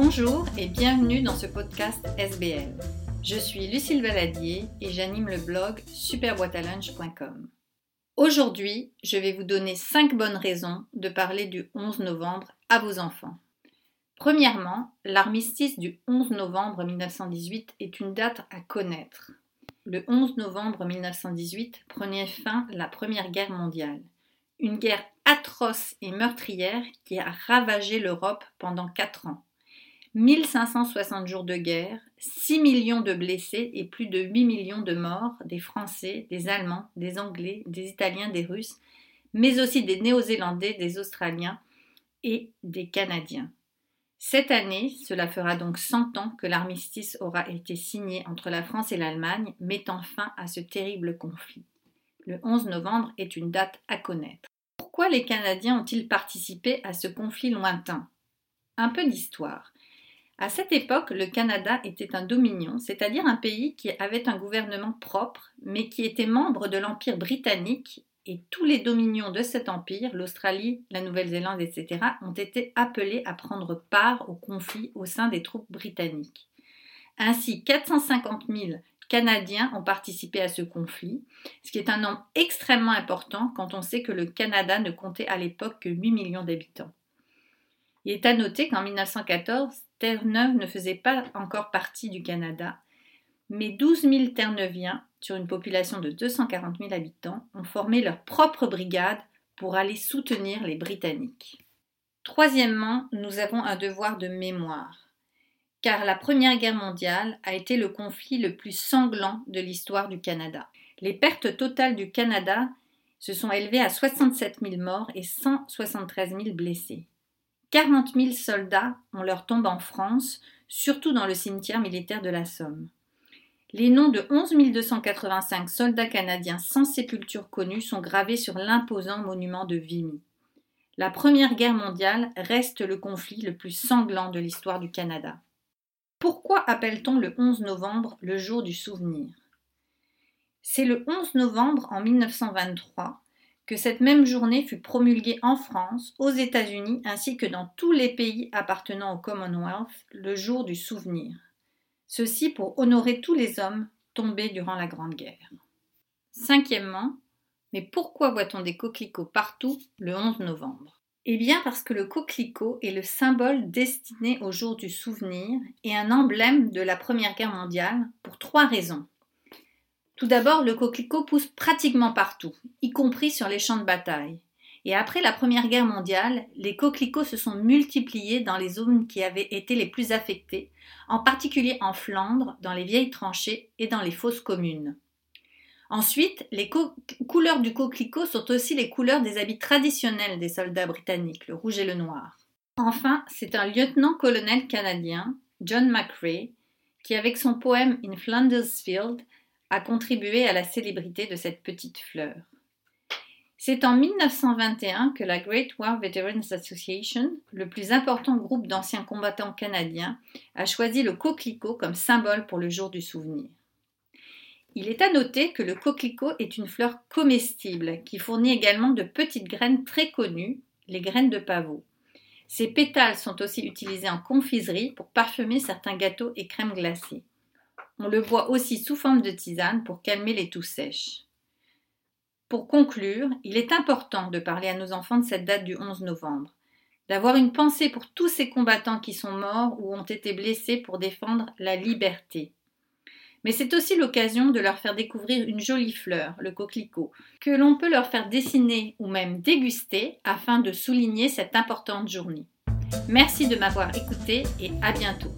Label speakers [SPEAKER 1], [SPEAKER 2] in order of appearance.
[SPEAKER 1] Bonjour et bienvenue dans ce podcast SBL. Je suis Lucille Valadier et j'anime le blog superboitalunch.com. Aujourd'hui, je vais vous donner 5 bonnes raisons de parler du 11 novembre à vos enfants. Premièrement, l'armistice du 11 novembre 1918 est une date à connaître. Le 11 novembre 1918 prenait fin la Première Guerre mondiale, une guerre atroce et meurtrière qui a ravagé l'Europe pendant 4 ans. 1560 jours de guerre, 6 millions de blessés et plus de 8 millions de morts, des Français, des Allemands, des Anglais, des Italiens, des Russes, mais aussi des Néo-Zélandais, des Australiens et des Canadiens. Cette année, cela fera donc 100 ans que l'armistice aura été signé entre la France et l'Allemagne, mettant fin à ce terrible conflit. Le 11 novembre est une date à connaître. Pourquoi les Canadiens ont-ils participé à ce conflit lointain? Un peu d'histoire. À cette époque, le Canada était un dominion, c'est-à-dire un pays qui avait un gouvernement propre, mais qui était membre de l'Empire britannique, et tous les dominions de cet empire, l'Australie, la Nouvelle-Zélande, etc., ont été appelés à prendre part au conflit au sein des troupes britanniques. Ainsi, 450 000 Canadiens ont participé à ce conflit, ce qui est un nombre extrêmement important quand on sait que le Canada ne comptait à l'époque que 8 millions d'habitants. Il est à noter qu'en 1914, Terre-Neuve ne faisait pas encore partie du Canada, mais 12 000 Terre-Neuviens, sur une population de 240 000 habitants, ont formé leur propre brigade pour aller soutenir les Britanniques. Troisièmement, nous avons un devoir de mémoire, car la Première Guerre mondiale a été le conflit le plus sanglant de l'histoire du Canada. Les pertes totales du Canada se sont élevées à 67 000 morts et 173 000 blessés. 40 000 soldats ont leur tombe en France, surtout dans le cimetière militaire de la Somme. Les noms de 11 285 soldats canadiens sans sépulture connue sont gravés sur l'imposant monument de Vimy. La Première Guerre mondiale reste le conflit le plus sanglant de l'histoire du Canada. Pourquoi appelle-t-on le 11 novembre le jour du souvenir? C'est le 11 novembre en 1923 que cette même journée fut promulguée en France, aux États-Unis ainsi que dans tous les pays appartenant au Commonwealth le jour du souvenir. Ceci pour honorer tous les hommes tombés durant la Grande Guerre. Cinquièmement, mais pourquoi voit-on des coquelicots partout le 11 novembre? Eh bien parce que le coquelicot est le symbole destiné au jour du souvenir et un emblème de la Première Guerre mondiale pour trois raisons. Tout d'abord, le coquelicot pousse pratiquement partout, y compris sur les champs de bataille. Et après la Première Guerre mondiale, les coquelicots se sont multipliés dans les zones qui avaient été les plus affectées, en particulier en Flandre, dans les vieilles tranchées et dans les fosses communes. Ensuite, les couleurs du coquelicot sont aussi les couleurs des habits traditionnels des soldats britanniques, le rouge et le noir. Enfin, c'est un lieutenant-colonel canadien, John McRae, qui avec son poème In Flanders Field a contribué à la célébrité de cette petite fleur. C'est en 1921 que la Great War Veterans Association, le plus important groupe d'anciens combattants canadiens, a choisi le coquelicot comme symbole pour le jour du souvenir. Il est à noter que le coquelicot est une fleur comestible qui fournit également de petites graines très connues, les graines de pavot. Ses pétales sont aussi utilisés en confiserie pour parfumer certains gâteaux et crèmes glacées. On le boit aussi sous forme de tisane pour calmer les toux sèches. Pour conclure, il est important de parler à nos enfants de cette date du 11 novembre, d'avoir une pensée pour tous ces combattants qui sont morts ou ont été blessés pour défendre la liberté. Mais c'est aussi l'occasion de leur faire découvrir une jolie fleur, le coquelicot, que l'on peut leur faire dessiner ou même déguster afin de souligner cette importante journée. Merci de m'avoir écouté et à bientôt.